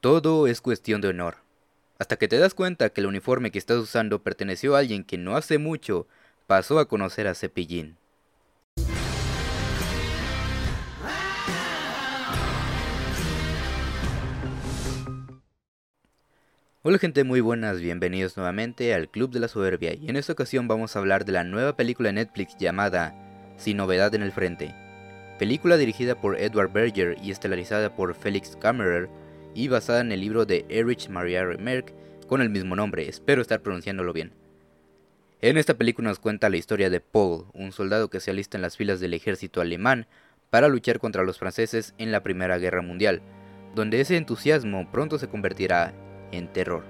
Todo es cuestión de honor. Hasta que te das cuenta que el uniforme que estás usando perteneció a alguien que no hace mucho pasó a conocer a Cepillín. Hola gente muy buenas, bienvenidos nuevamente al Club de la Soberbia y en esta ocasión vamos a hablar de la nueva película de Netflix llamada Sin Novedad en el Frente. Película dirigida por Edward Berger y estelarizada por Felix Kammerer y basada en el libro de Erich Maria Remarque con el mismo nombre, espero estar pronunciándolo bien. En esta película nos cuenta la historia de Paul, un soldado que se alista en las filas del ejército alemán para luchar contra los franceses en la Primera Guerra Mundial, donde ese entusiasmo pronto se convertirá en terror.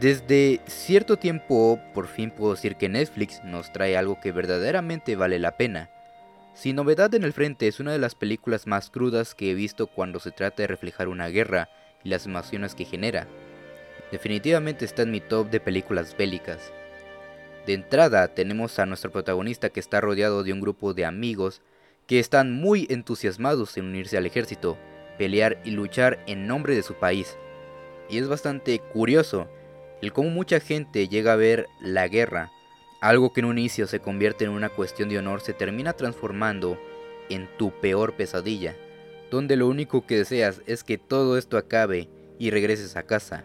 Desde cierto tiempo, por fin puedo decir que Netflix nos trae algo que verdaderamente vale la pena. Sin novedad en el frente es una de las películas más crudas que he visto cuando se trata de reflejar una guerra y las emociones que genera. Definitivamente está en mi top de películas bélicas. De entrada tenemos a nuestro protagonista que está rodeado de un grupo de amigos que están muy entusiasmados en unirse al ejército, pelear y luchar en nombre de su país y es bastante curioso el cómo mucha gente llega a ver la guerra, algo que en un inicio se convierte en una cuestión de honor, se termina transformando en tu peor pesadilla, donde lo único que deseas es que todo esto acabe y regreses a casa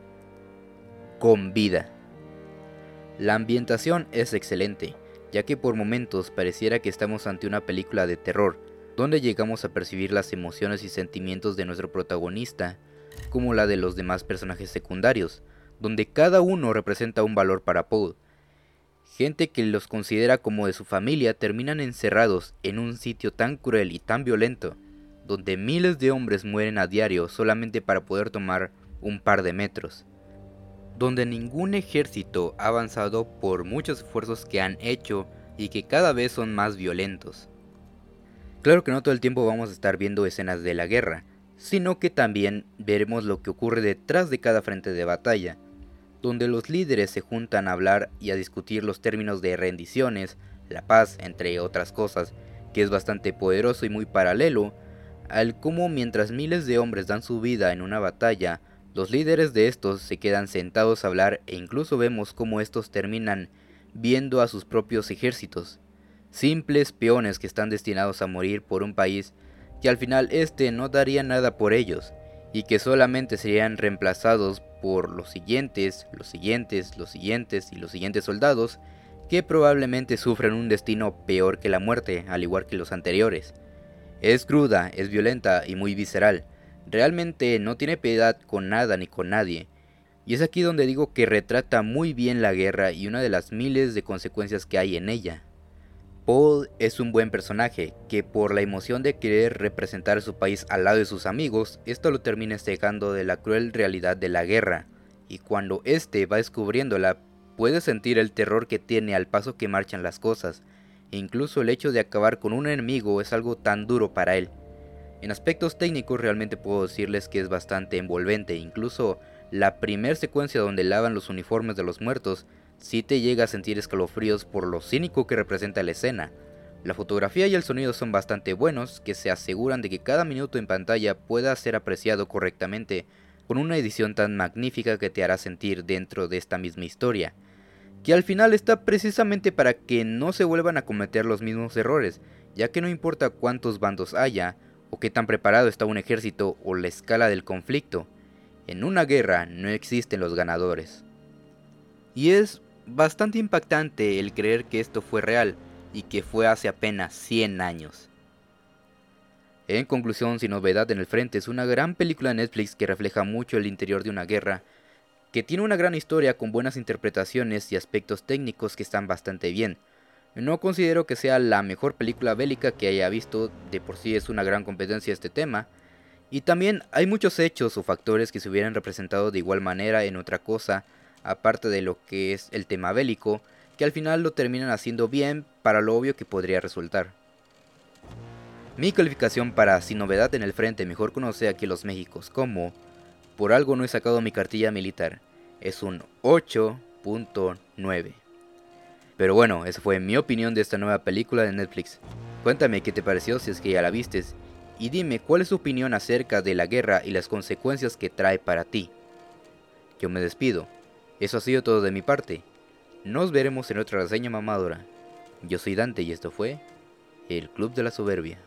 con vida. La ambientación es excelente, ya que por momentos pareciera que estamos ante una película de terror, donde llegamos a percibir las emociones y sentimientos de nuestro protagonista, como la de los demás personajes secundarios, donde cada uno representa un valor para Paul. Gente que los considera como de su familia terminan encerrados en un sitio tan cruel y tan violento, donde miles de hombres mueren a diario solamente para poder tomar un par de metros, donde ningún ejército ha avanzado por muchos esfuerzos que han hecho y que cada vez son más violentos. Claro que no todo el tiempo vamos a estar viendo escenas de la guerra, sino que también veremos lo que ocurre detrás de cada frente de batalla, donde los líderes se juntan a hablar y a discutir los términos de rendiciones, la paz, entre otras cosas, que es bastante poderoso y muy paralelo al cómo mientras miles de hombres dan su vida en una batalla, los líderes de estos se quedan sentados a hablar e incluso vemos cómo estos terminan viendo a sus propios ejércitos, simples peones que están destinados a morir por un país que al final este no daría nada por ellos, y que solamente serían reemplazados por los siguientes, los siguientes, los siguientes y los siguientes soldados, que probablemente sufren un destino peor que la muerte, al igual que los anteriores. Es cruda, es violenta y muy visceral. Realmente no tiene piedad con nada ni con nadie. Y es aquí donde digo que retrata muy bien la guerra y una de las miles de consecuencias que hay en ella. Paul es un buen personaje, que por la emoción de querer representar su país al lado de sus amigos, esto lo termina cegando de la cruel realidad de la guerra, y cuando éste va descubriéndola, puede sentir el terror que tiene al paso que marchan las cosas, e incluso el hecho de acabar con un enemigo es algo tan duro para él. En aspectos técnicos realmente puedo decirles que es bastante envolvente, incluso la primer secuencia donde lavan los uniformes de los muertos si te llega a sentir escalofríos por lo cínico que representa la escena. La fotografía y el sonido son bastante buenos, que se aseguran de que cada minuto en pantalla pueda ser apreciado correctamente con una edición tan magnífica que te hará sentir dentro de esta misma historia, que al final está precisamente para que no se vuelvan a cometer los mismos errores, ya que no importa cuántos bandos haya, o qué tan preparado está un ejército o la escala del conflicto, en una guerra no existen los ganadores. Y es bastante impactante el creer que esto fue real y que fue hace apenas 100 años. En conclusión, sin novedad en el frente, es una gran película de Netflix que refleja mucho el interior de una guerra, que tiene una gran historia con buenas interpretaciones y aspectos técnicos que están bastante bien. No considero que sea la mejor película bélica que haya visto, de por sí es una gran competencia este tema, y también hay muchos hechos o factores que se hubieran representado de igual manera en otra cosa, aparte de lo que es el tema bélico, que al final lo terminan haciendo bien para lo obvio que podría resultar. Mi calificación para Sin Novedad en el Frente, mejor conoce aquí los Méxicos como Por algo no he sacado mi cartilla militar, es un 8.9. Pero bueno, esa fue mi opinión de esta nueva película de Netflix. Cuéntame qué te pareció si es que ya la vistes y dime cuál es tu opinión acerca de la guerra y las consecuencias que trae para ti. Yo me despido. Eso ha sido todo de mi parte. Nos veremos en otra reseña mamadora. Yo soy Dante y esto fue El Club de la Soberbia.